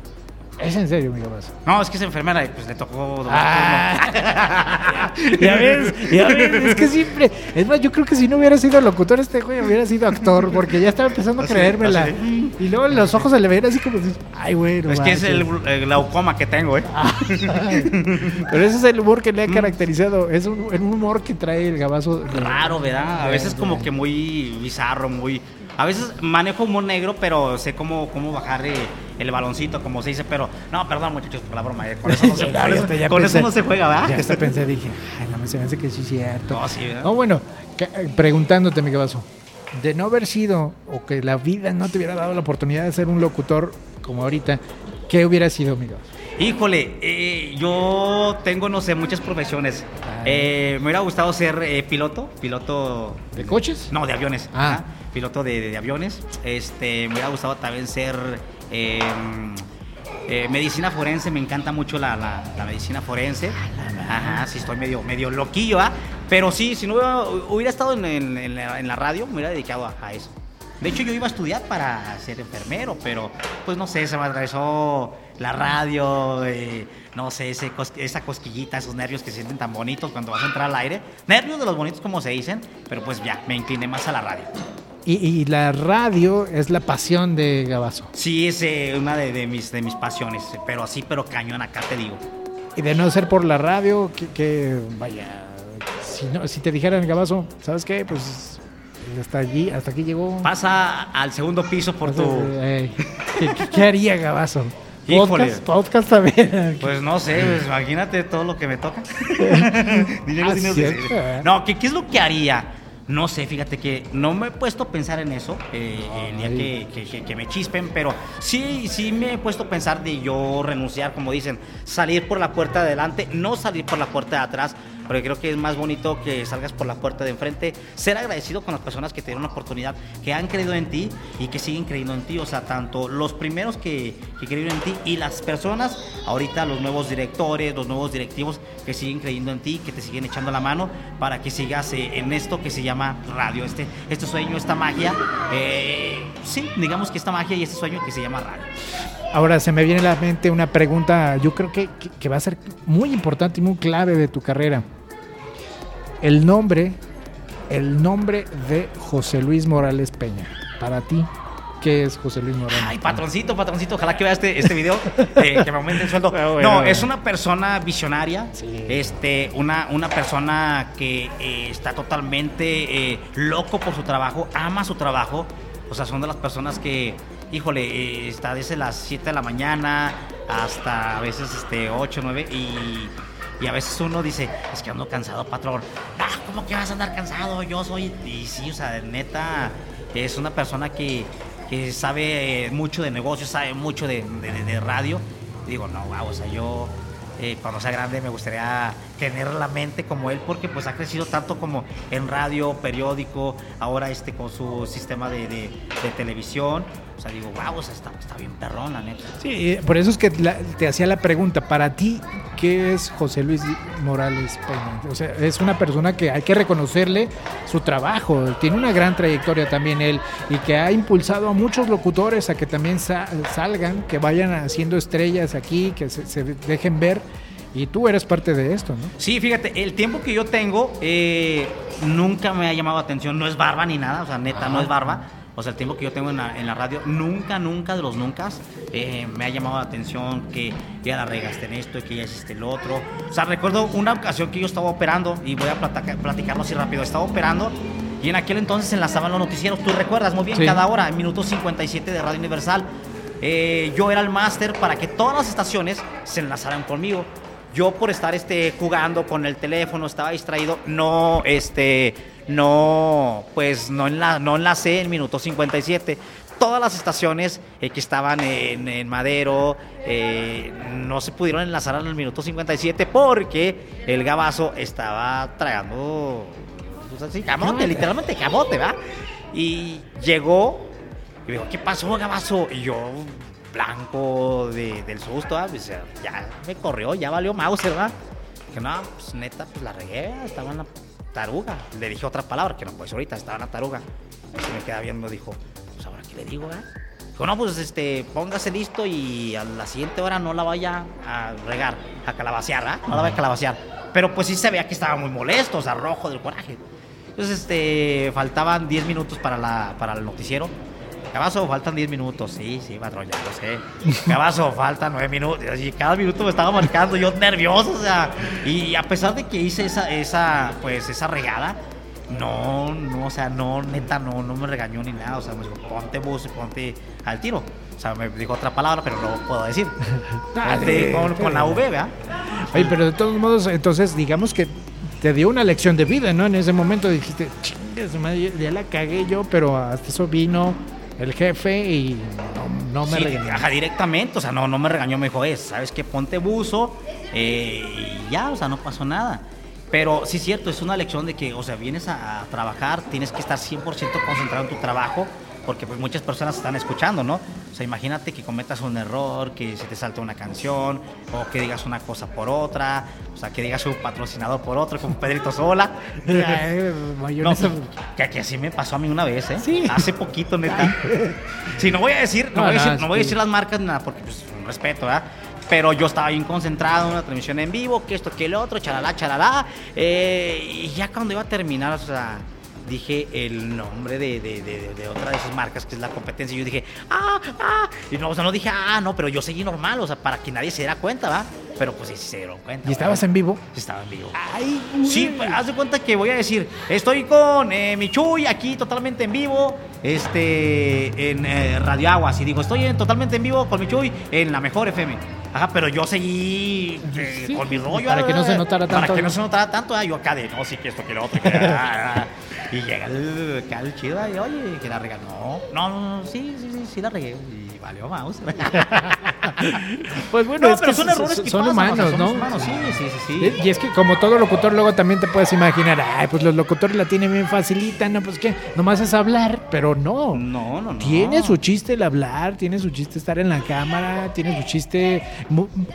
Es en serio, mi papá. No, es que es enfermera y pues le tocó ah, *laughs* ya ves, ya ves, es que siempre. Es más, yo creo que si no hubiera sido locutor, este güey hubiera sido actor, porque ya estaba empezando a creérmela. Y luego los ojos se le veían así como. Ay, güey. es que es el, glaucoma que tengo, ¿eh? Ah, *laughs* pero ese es el humor que le ha mm. caracterizado. Es un, humor que trae el gabazo. Raro, ¿verdad? A veces como que muy bizarro, muy a veces manejo humor negro, pero sé cómo, cómo bajar el baloncito, como se dice. Pero, no, perdón, muchachos, por la broma. Eh, con *laughs* eso no se, con eso no se juega, ¿verdad? Ya hasta pensé, dije, ay, no me se me hace que sí es cierto. No, sí, ¿verdad? No, bueno, eh, preguntándote, mi cabazo, de no haber sido, o que la vida no te hubiera dado la oportunidad de ser un locutor como ahorita, ¿qué hubiera sido, mi cabazo? Híjole, eh, yo tengo, no sé, muchas profesiones. me hubiera gustado ser piloto, piloto... ¿De coches? No, de aviones. Ah piloto de, aviones. Este, me hubiera gustado también ser em, eh, medicina forense, me encanta mucho la, medicina forense. Ajá, sí, estoy medio, medio loquillo, ¿ah? Pero sí, si no hubiera, estado en, la, radio, me hubiera dedicado a, eso. De hecho, yo iba a estudiar para ser enfermero, pero pues no sé, se me atravesó la radio, eh, no sé, ese esa cosquillita, esos nervios que se sienten tan bonitos cuando vas a entrar al aire. Nervios de los bonitos, como se dicen, pero pues ya, me incliné más a la radio. Y, la radio es la pasión de Gabazo. Sí, es eh, una de, mis, de mis pasiones, pero así, pero cañón, acá te digo. Y de no ser por la radio, que, vaya, si, no, si te dijeran Gabazo, ¿sabes qué? Pues hasta allí, hasta aquí llegó. Pasa al segundo piso por tu. Eh, ¿qué, haría Gabazo? *laughs* Podcast, podcast también. *laughs* Pues no sé, pues, imagínate todo lo que me toca. *laughs* ah, No, ¿qué, ¿qué es lo que haría? No sé, fíjate que no me he puesto a pensar en eso eh, el día que, que, me chispen, pero sí, sí me he puesto a pensar de yo renunciar, como dicen, salir por la puerta de adelante, no salir por la puerta de atrás, porque creo que es más bonito que salgas por la puerta de enfrente, ser agradecido con las personas que te dieron una oportunidad, que han creído en ti y que siguen creyendo en ti, o sea, tanto los primeros que, que creyeron en ti y las personas, ahorita los nuevos directores, los nuevos directivos que siguen creyendo en ti, que te siguen echando la mano para que sigas eh, en esto que se llama radio, este, este sueño, esta magia, eh, sí, digamos que esta magia y este sueño que se llama radio. Ahora se me viene a la mente una pregunta, yo creo que, que, va a ser muy importante y muy clave de tu carrera. El nombre, el nombre de José Luis Morales Peña. Para ti, ¿qué es José Luis Morales? Ay, patroncito, patroncito, ojalá que vea este, este video, *laughs* eh, que me aumente el sueldo. Ah, no, es una persona visionaria, este, una, una persona que eh, está totalmente eh, loco por su trabajo, ama su trabajo. O sea, son de las personas que híjole, eh, está desde las 7 de la mañana hasta a veces este, 8, 9 y, y a veces uno dice, es que ando cansado, patrón. Ah, ¿cómo que vas a andar cansado? Yo soy... Y sí, o sea, neta, es una persona que, que sabe mucho de negocios, sabe mucho de, de, radio. Digo, no, wow, o sea, yo eh, cuando sea grande me gustaría tener la mente como él porque pues ha crecido tanto como en radio, periódico, ahora este con su sistema de, de televisión o sea, digo, wow, está, bien perrón, la neta. Sí, por eso es que te hacía la pregunta, para ti, ¿qué es José Luis Morales Peña? O sea, es una persona que hay que reconocerle su trabajo, tiene una gran trayectoria también él y que ha impulsado a muchos locutores a que también salgan, que vayan haciendo estrellas aquí, que se, dejen ver. Y tú eres parte de esto, ¿no? Sí, fíjate, el tiempo que yo tengo eh, nunca me ha llamado atención, no es barba ni nada, o sea, neta, no es barba O sea, el tiempo que yo tengo en la, en la radio, nunca, nunca de los nunca eh, me ha llamado la atención que ya la regaste en esto y que ya hiciste el otro. O sea, recuerdo una ocasión que yo estaba operando y voy a platicarlo así rápido. Estaba operando y en aquel entonces enlazaban los noticieros. Tú recuerdas muy bien, cada hora, en minuto 57 de Radio Universal. Eh, yo era el máster para que todas las estaciones se enlazaran conmigo. Yo por estar este, jugando con el teléfono, estaba distraído, no, este, no, pues no, enla, no enlacé en minuto 57. Todas las estaciones que estaban en, Madero eh, no se pudieron enlazar en el minuto 57 porque el gabazo estaba tragando pues así, camote, literalmente camote, ¿verdad? Y llegó y me dijo, ¿qué pasó, gabazo? Y yo, blanco del susto, pues, ya me corrió, ya valió mouse, ¿verdad? Que no, pues neta, pues la regué, estaba en la taruga. Le dije otra palabra, que no, pues ahorita estaba en la taruga. Se me queda viendo, dijo, pues ahora qué le digo, eh? Dijo, no, pues este, póngase listo y a la siguiente hora no la vaya a regar, a calabacear, ¿verdad? No la vaya a calabacear. Pero pues sí se veía que estaba muy molesto, o sea, rojo del coraje. Entonces, este, faltaban 10 minutos para, la, para el noticiero. Cabazo, faltan 10 minutos. Sí, sí, patrón, ya lo sé. Cabazo, faltan 9 minutos. Y cada minuto me estaba marcando yo nervioso, o sea. Y a pesar de que hice esa, esa, pues, esa regada, no, no, o sea, no, neta, no, no me regañó ni nada. O sea, me dijo, ponte bus ponte al tiro. O sea, me dijo otra palabra, pero no puedo decir. con, con, la V, ¿verdad? Oye, pero de todos modos, entonces, digamos que te dio una lección de vida, ¿no? En ese momento dijiste, chingue, ya la cagué yo, pero hasta eso vino el jefe y no, me regañó. directamente, o sea, no, no me regañó, me dijo, es, ¿sabes qué? Ponte buzo eh, y ya, o sea, no pasó nada. Pero sí es cierto, es una lección de que, o sea, vienes a, trabajar, tienes que estar 100% concentrado en tu trabajo, porque pues muchas personas están escuchando, ¿no? O sea, imagínate que cometas un error, que se te salte una canción, o que digas una cosa por otra, o sea, que digas un patrocinador por otro, como Pedrito Sola. *laughs* no, que, que, así me pasó a mí una vez, ¿eh? Sí. Hace poquito, neta. Sí, no voy a decir, no, voy, a decir, no voy a decir las marcas nada, porque pues un respeto, ¿verdad? pero yo estaba bien concentrado en una transmisión en vivo, que esto, que el otro, charalá, charalá, eh, y ya cuando iba a terminar, o sea, dije el nombre de, de, de, otra de esas marcas que es la competencia. Y yo dije, ah, ah. Y no, o sea, no dije, ah, no, pero yo seguí normal, o sea, para que nadie se diera cuenta, ¿va? Pero pues sí, se dieron cuenta. ¿Y estabas en vivo? Estaba en vivo. Ay, sí, pues, haz de cuenta que voy a decir, estoy con eh, Michuy aquí totalmente en vivo, este, en eh, Radio Aguas. Y digo, estoy totalmente en vivo con Michuy en la mejor FM. Ajá, pero yo seguí eh, con mi rollo. Para que no se notara tanto. Para que no se notara tanto. Ah, yo acá de, no, sí, que esto, que lo otro. Que, ah, y llega el, el chido y, oye, que la regaló. No, no, no, sí, sí, sí, sí la regué. Y valió mouse. *laughs* pues bueno, pero son errores que son humanos, ¿no? sí, sí, sí, Y es que como todo locutor luego también te puedes imaginar, ay, pues los locutores la tienen bien facilita, no, pues que nomás es hablar, pero no. No, no, no. Tiene su chiste el hablar, tiene su chiste estar en la cámara, tiene su chiste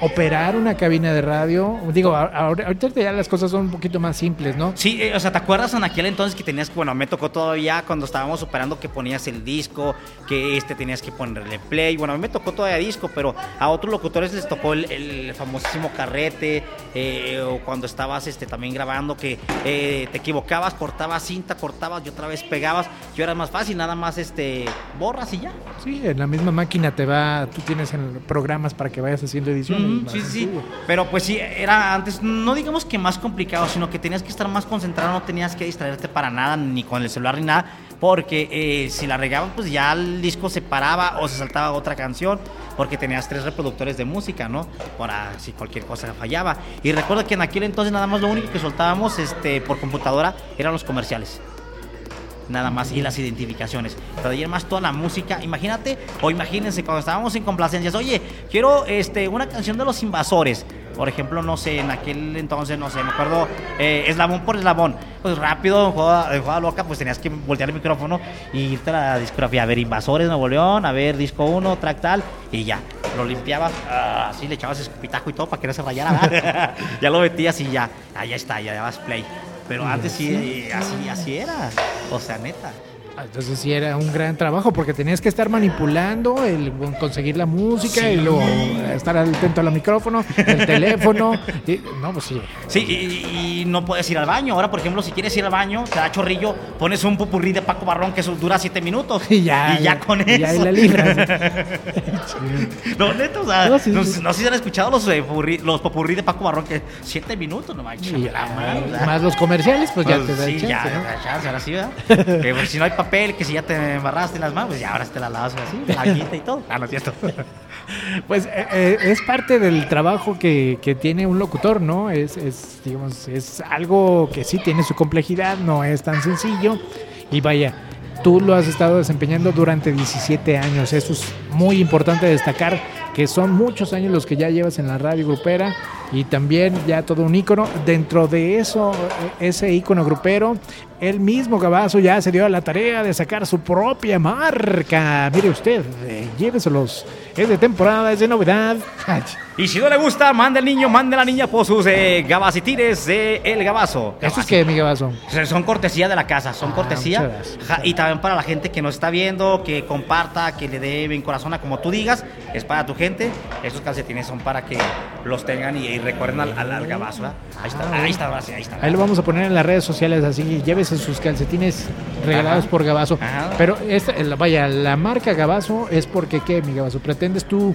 operar una cabina de radio. Digo, ahorita ya las cosas son un poquito más simples, ¿no? Sí, eh, o sea, ¿te acuerdas en aquel entonces que tenías que, bueno, me tocó todavía cuando estábamos operando que ponías el disco, que este tenías que ponerle play. Bueno, a mí me tocó todavía disco, pero a otros locutores les tocó el, famosísimo carrete, eh, o cuando estabas este, también grabando que eh, te equivocabas, cortabas cinta, cortabas y otra vez pegabas. Yo era más fácil, nada más este borras y ya. Sí, en la misma máquina te va, tú tienes programas para que vayas haciendo edición. sí, sí, pero pues sí, era antes, no digamos que más complicado, sino que tenías que estar más concentrado, no tenías que distraerte para nada, ni con el celular ni nada porque eh, si la regaban, pues ya el disco se paraba o se saltaba otra canción, porque tenías tres reproductores de música, ¿no? Para si cualquier cosa fallaba. Y recuerdo que en aquel entonces nada más lo único que soltábamos este, por computadora eran los comerciales nada más y las identificaciones. Pero ayer más toda la música, imagínate o imagínense cuando estábamos en complacencias, oye, quiero este una canción de los invasores. Por ejemplo, no sé, en aquel entonces, no sé, me acuerdo, eh, eslabón por eslabón. Pues rápido, en jugada, loca, pues tenías que voltear el micrófono y irte a la discografía. A ver, Invasores Nuevo León, a ver, disco 1, track tal, y ya. Lo limpiabas, ah, así le echabas escupitajo y todo para que no se rayara. *laughs* ya lo metías y ya, ah, ya está, ya dabas play. Pero antes sí, así, así era. O sea, neta. Ah, entonces sí era un gran trabajo porque tenías que estar manipulando, el conseguir la música y luego estar atento al micrófono, el teléfono. no, pues sí. Sí, y, no puedes ir al baño. Ahora, por ejemplo, si quieres ir al baño, te da chorrillo, pones un pupurrí de Paco Barrón que eso dura siete minutos. *laughs* Y ya, y ya, con eso. Ya la libras. *laughs* no, neto, o sea, no, sé si han escuchado los, eh, los popurrí de Paco Barrón que siete minutos, no manches. más los comerciales, pues, ya pues te da sí, chance. Ya, ¿no? chance, ahora sí, ¿verdad? que, *laughs* pues, si no hay papel, que si ya te embarraste en las manos, pues ya ahora te la lavas así, la quita y todo. *laughs* Ah, no es cierto. *laughs* Pues eh, eh, es parte del trabajo que, que, tiene un locutor, ¿no? Es, es, digamos, es algo que sí tiene su complejidad, no es tan sencillo. Y vaya, tú lo has estado desempeñando durante 17 años. Eso es muy importante destacar, que son muchos años los que ya llevas en la radio grupera y también ya todo un ícono. Dentro de eso, ese ícono grupero, el mismo Gabazo ya se dio a la tarea de sacar su propia marca. Mire usted, eh, lléveselos. Es de temporada, es de novedad. *laughs* Y si no le gusta, mande el niño, mande la niña por sus eh, gabacitires de El Gabazo. ¿Eso es qué, mi Gabazo? Son cortesía de la casa, son ah, cortesía. y también para la gente que nos está viendo, que comparta, que le dé en corazón a como tú digas, es para tu gente. Esos calcetines son para que los tengan y, recuerden al, al, Gabazo. Ahí está, ah, ahí está, ahí está. Ahí lo vamos a poner en las redes sociales, así llévese sus calcetines regalados por Gabazo. Pero esta, vaya, la marca Gabazo es porque, ¿qué, mi Gabazo? ¿Pretendes tú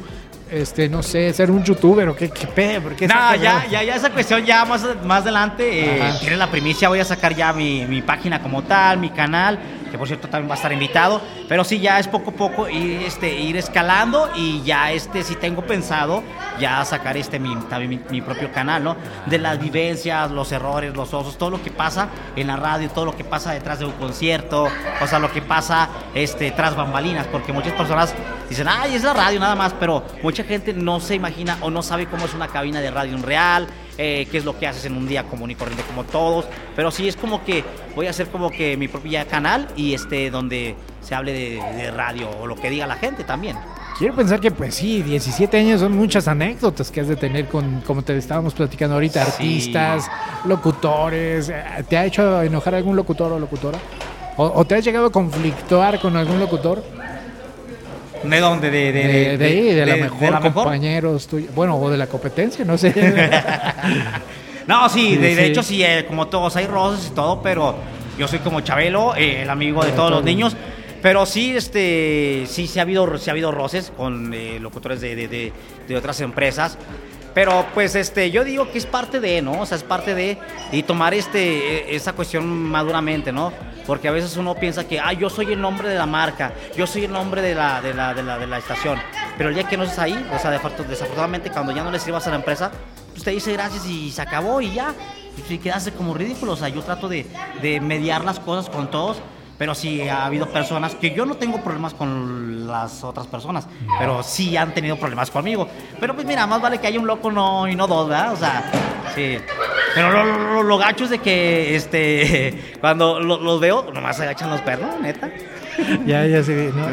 este, no sé, ser un youtuber o qué, qué pedo? no, ya, ya, ya esa cuestión ya más, más adelante. Eh, tiene la primicia, voy a sacar ya mi, mi, página como tal, mi canal que por cierto también va a estar invitado, pero sí ya es poco a poco ir, este, ir escalando y ya este sí tengo pensado ya sacar este mi, también mi, propio canal, ¿no? De las vivencias, los errores, los osos, todo lo que pasa en la radio, todo lo que pasa detrás de un concierto, o sea, lo que pasa este, tras bambalinas, porque muchas personas dicen, ay, es la radio nada más, pero mucha gente no se imagina o no sabe cómo es una cabina de radio en real, eh, qué es lo que haces en un día común y corriente como todos, pero sí es como que voy a hacer como que mi propio canal y este donde se hable de, radio o lo que diga la gente también. Quiero pensar que pues sí, 17 años son muchas anécdotas que has de tener con, como te estábamos platicando ahorita, artistas, locutores. Eh, ¿Te ha hecho enojar algún locutor o locutora? ¿O, te has llegado a conflictuar con algún locutor? ¿De dónde? De, de, de, de, de la mejor, compañeros tuyos. Bueno, o de la competencia, no sé. *laughs* no, sí, de, hecho sí, eh, como todos hay rosas y todo, pero yo soy como Chabelo, eh, el amigo de todos los niños. Pero sí, este, sí, sí ha habido, sí ha habido roces con eh, locutores de, otras empresas. Pero pues este, yo digo que es parte de, ¿no? O sea, es parte de y tomar este, e, esa cuestión maduramente, ¿no? Porque a veces uno piensa que, ah, yo soy el nombre de la marca, yo soy el nombre de la, de la, de la, estación. Pero el día que no estás ahí, o sea, desafortunadamente cuando ya no le sirvas a la empresa, pues te dice gracias y se acabó y ya. Y quedaste como ridículo. O sea, yo trato de, de mediar las cosas con todos pero sí ha habido personas que yo no tengo problemas con las otras personas, pero sí han tenido problemas conmigo. Pero pues mira, más vale que haya un loco no, y no dos, ¿verdad? O sea, sí. Pero lo, lo, gacho es de que este, *laughs* cuando los veo, nomás se agachan los perros, neta. *laughs* ya, ya se ¿no?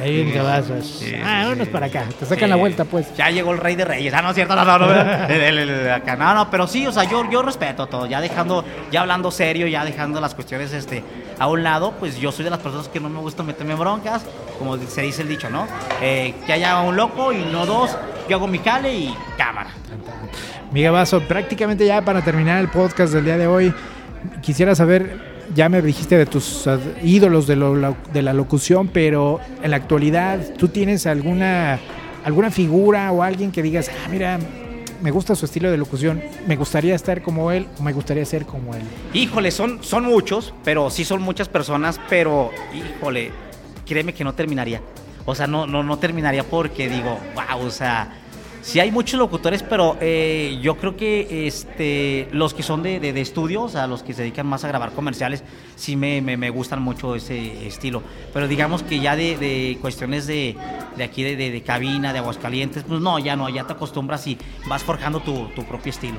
Ahí en cabazos. ah, vámonos para acá. Te sacan la vuelta, pues. Ya llegó el rey de reyes. Ah, no es cierto, no, no, no. *laughs* No, no, pero sí, o sea, yo, yo respeto todo. Ya dejando, ya hablando serio, ya dejando las cuestiones este, a un lado, pues yo soy de las personas que no me gusta meterme en broncas, como se dice el dicho, ¿no? Eh, que haya un loco y no dos. Yo hago mi cale y cámara. Miguel Vaso, prácticamente ya para terminar el podcast del día de hoy, quisiera saber ya me dijiste de tus ídolos de, de, la locución, pero en la actualidad, ¿tú tienes alguna, alguna figura o alguien que digas, ah, mira, me gusta su estilo de locución, me gustaría estar como él o me gustaría ser como él? Híjole, son, son muchos, pero sí son muchas personas, pero híjole, créeme que no terminaría. O sea, no, no, no terminaría porque digo, wow, o sea Sí hay muchos locutores, pero eh, yo creo que este, los que son de, de, estudio, o sea, los que se dedican más a grabar comerciales, sí me, me, gustan mucho ese estilo. Pero digamos que ya de, de cuestiones de, aquí, de, de, cabina, de Aguascalientes, pues no, ya no, ya te acostumbras y vas forjando tu, tu propio estilo.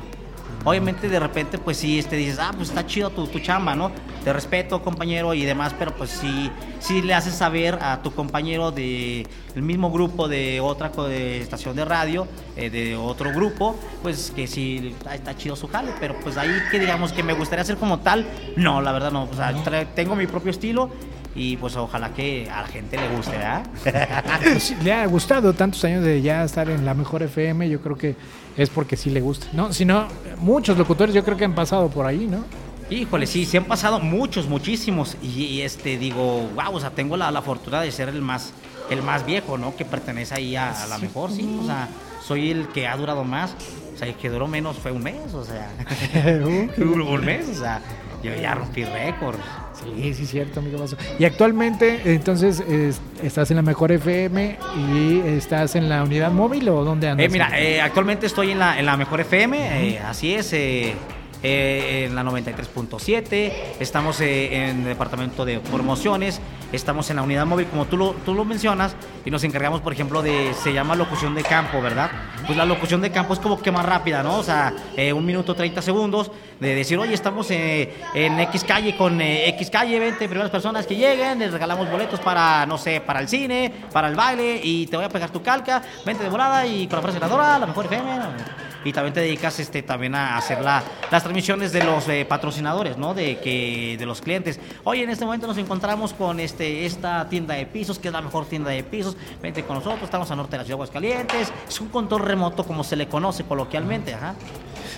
Obviamente de repente pues sí, este, dices, ah, pues está chido tu, tu chamba, ¿no? Te respeto, compañero y demás, pero pues sí, sí le haces saber a tu compañero del el mismo grupo de otra estación de radio, eh, de otro grupo, pues que sí, está chido su jale, pero pues ahí que digamos que me gustaría hacer como tal, no, la verdad no, o sea, tengo mi propio estilo y pues ojalá que a la gente le guste, ¿verdad? *laughs* Pues, le ha gustado tantos años de ya estar en la mejor FM, yo creo que es porque sí le gusta. No, si no, muchos locutores yo creo que han pasado por ahí, ¿no? Híjole, sí, se han pasado muchos, muchísimos. Y, y, este, digo, wow, o sea, tengo la, la, fortuna de ser el más, el más viejo, ¿no? Que pertenece ahí a, a la mejor, sí. O sea, soy el que ha durado más. O sea, el que duró menos fue un mes, o sea. *laughs* un *laughs* mes, o sea, yo ya rompí récords. Sí, sí, cierto, amigo. Y actualmente, entonces, es, ¿estás en la mejor FM y estás en la unidad móvil o dónde andas? Eh, mira, eh, actualmente estoy en la, en la mejor FM, eh, así es. Eh, en la 93.7, estamos en el departamento de promociones, estamos en la unidad móvil, como tú lo, tú lo mencionas, y nos encargamos, por ejemplo, de, se llama locución de campo, ¿verdad? Pues la locución de campo es como que más rápida, ¿no? O sea, eh, un minuto 30 segundos de decir, oye, estamos eh, en X calle con eh, X calle, 20 primeras personas que lleguen, les regalamos boletos para, no sé, para el cine, para el baile, y te voy a pegar tu calca, vente de volada y con la frase ganadora, la mejor FM, y también te dedicas este, también a hacer la, las transmisiones de los eh, patrocinadores, ¿no? De, que, de los clientes. Oye, en este momento nos encontramos con este, esta tienda de pisos, que es la mejor tienda de pisos. Vente con nosotros, estamos al norte de la ciudad de Aguascalientes. Es un control remoto, como se le conoce coloquialmente. Ajá.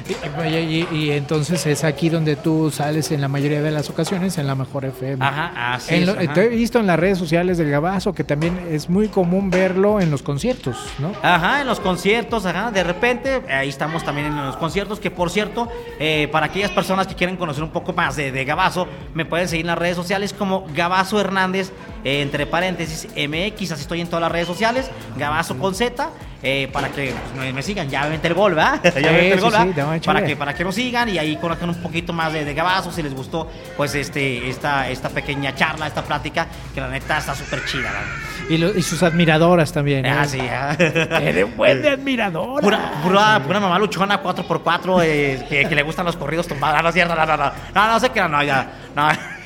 Y, y, y, entonces es aquí donde tú sales en la mayoría de las ocasiones en la mejor FM. Ajá, así en es, lo, ajá. Te he visto en las redes sociales del Gabazo que también es muy común verlo en los conciertos, ¿no? Ajá, en los conciertos, ajá. De repente, ahí estamos también en los conciertos, que por cierto, eh, para aquellas personas que quieren conocer un poco más de, de Gabazo, me pueden seguir en las redes sociales como Gabazo Hernández, eh, entre paréntesis, MX, así estoy en todas las redes sociales, Gabazo con Z. Eh, para que pues, me, me, sigan, ya vente el gol, ¿verdad? *laughs* ya vente el gol, sí, sí, para, que, para que nos sigan y ahí conozcan un poquito más de, de Gabazo, si les gustó, pues este, esta, esta pequeña charla, esta plática, que la neta está súper chida, ¿verdad? Y, lo, y, sus admiradoras también. ¿eh? Ah, sí. ¿eh? *laughs* Eres buen de admiradora. Pura, pura, pura, mamá luchona 4x4 eh, que, que, le gustan los corridos tumbados. No, no, no, no, no, no, no sé qué, no, ya, no.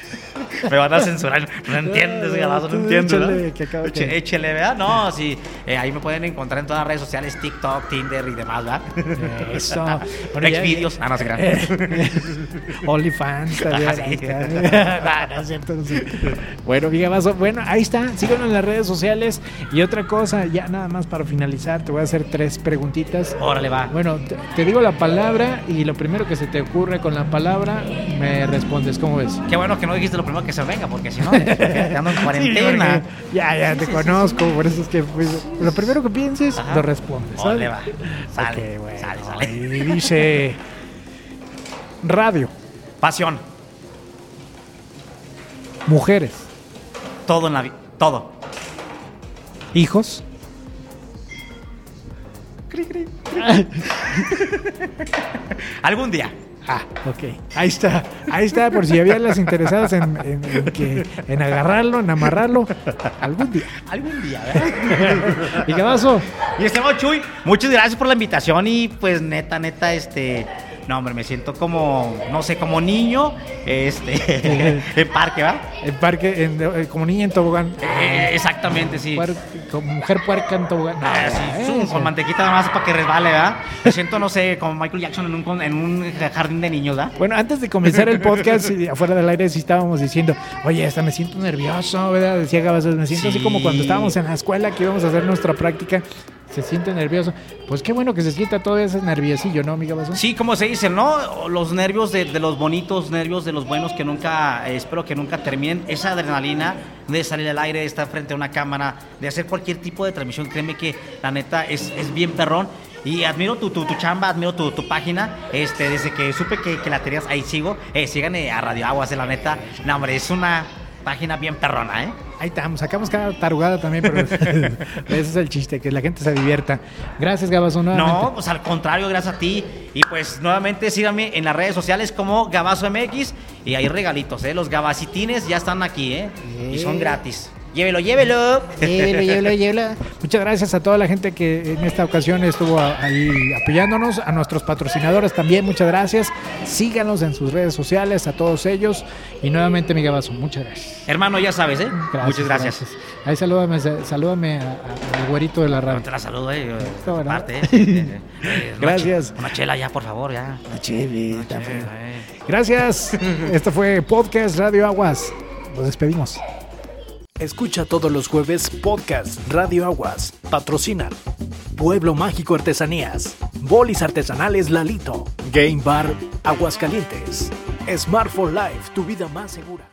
Me van a censurar. No entiendes, Galazo, no entiendes. Échale, que ¿verdad? No, sí. Eh, ahí me pueden encontrar en todas las redes sociales: TikTok, Tinder y demás, ¿verdad? Eso. *laughs* bueno, Xvideos. Ah, no se crean. *laughs* OnlyFans *laughs* también. Ah, no, no es cierto, no sé. Bueno, bueno, ahí está. Síganos en las redes sociales. Y otra cosa, ya nada más para finalizar, te voy a hacer tres preguntitas. Órale, va. Bueno, te, te digo la palabra y lo primero que se te ocurre con la palabra me respondes. ¿Cómo ves? Qué bueno que no dijiste lo primero que se venga, porque si no, ando en *laughs* cuarentena. Sí, ya, ya te conozco, por eso es que pues, lo primero que pienses, Ajá. lo respondes. ¿sale? Va. Sale, okay, bueno, sale, sale. Y dice radio. Pasión. Mujeres. Todo en la vida. Todo. Hijos. Cri, cri, cri. *laughs* Algún día. Ah, ok. Ahí está. Ahí está, por si había las interesadas en, en, en, que, en agarrarlo, en amarrarlo. Algún día. Algún día, ¿verdad? *laughs* ¿Y qué pasó? Y estimado Chuy, muchas gracias por la invitación y pues neta, neta, este... No, hombre, me siento como, no sé, como niño, este, *laughs* en parque, ¿va? En parque, en, eh, como niña en tobogán. Eh, exactamente, sí. Puer, como mujer puerca en tobogán. No, ah, sí, eh, con mantequita nada más para que resbale, ¿verdad? Me siento, no sé, como Michael Jackson en un, en un jardín de niños, ¿verdad? Bueno, antes de comenzar el podcast, afuera del aire sí estábamos diciendo, oye, hasta me siento nervioso, ¿verdad? Decía Gabazos, me siento sí. así como cuando estábamos en la escuela que íbamos a hacer nuestra práctica se siente nervioso. Pues qué bueno que se sienta todo ese nerviosillo, ¿no, amiga? Sí, como se dice, ¿no? Los nervios de, los bonitos, nervios de los buenos que nunca, eh, espero que nunca terminen. Esa adrenalina de salir al aire, de estar frente a una cámara, de hacer cualquier tipo de transmisión, créeme que la neta es, es bien perrón. Y admiro tu, tu, tu chamba, admiro tu, tu, página. Este, desde que supe que, que la tenías, ahí sigo. Eh, sigan a Radio Aguas, de la neta. No, hombre, es una página bien perrona, ¿eh? Ahí estamos, sacamos cada tarugada también, pero *laughs* ese es el chiste, que la gente se divierta. Gracias, Gabazo, nuevamente. No, pues al contrario, gracias a ti. Y pues nuevamente síganme en las redes sociales como Gabazo MX y hay regalitos, ¿eh? Los gabacitines ya están aquí, ¿eh? Y son gratis. Llévelo, llévelo. Llévelo, llévelo, llévelo. Muchas gracias a toda la gente que en esta ocasión estuvo ahí apoyándonos, a nuestros patrocinadores también, muchas gracias. Síganos en sus redes sociales, a todos ellos. Y nuevamente, mi Gabazo, muchas gracias. Hermano, ya sabes, ¿eh? Gracias, muchas gracias. gracias. Ahí salúdame, salúdame al güerito de la radio. No te la saludo, ¿eh? Yo, parte, ¿eh? *laughs* eh gracias. Una, una, chela ya, por favor, ya. Una chelita. Gracias. *laughs* Esto fue Podcast Radio Aguas. Nos despedimos. Escucha todos los jueves podcast Radio Aguas. Patrocinan Pueblo Mágico Artesanías, Bolis Artesanales Lalito, Game Bar Aguascalientes, Smart for Life, tu vida más segura.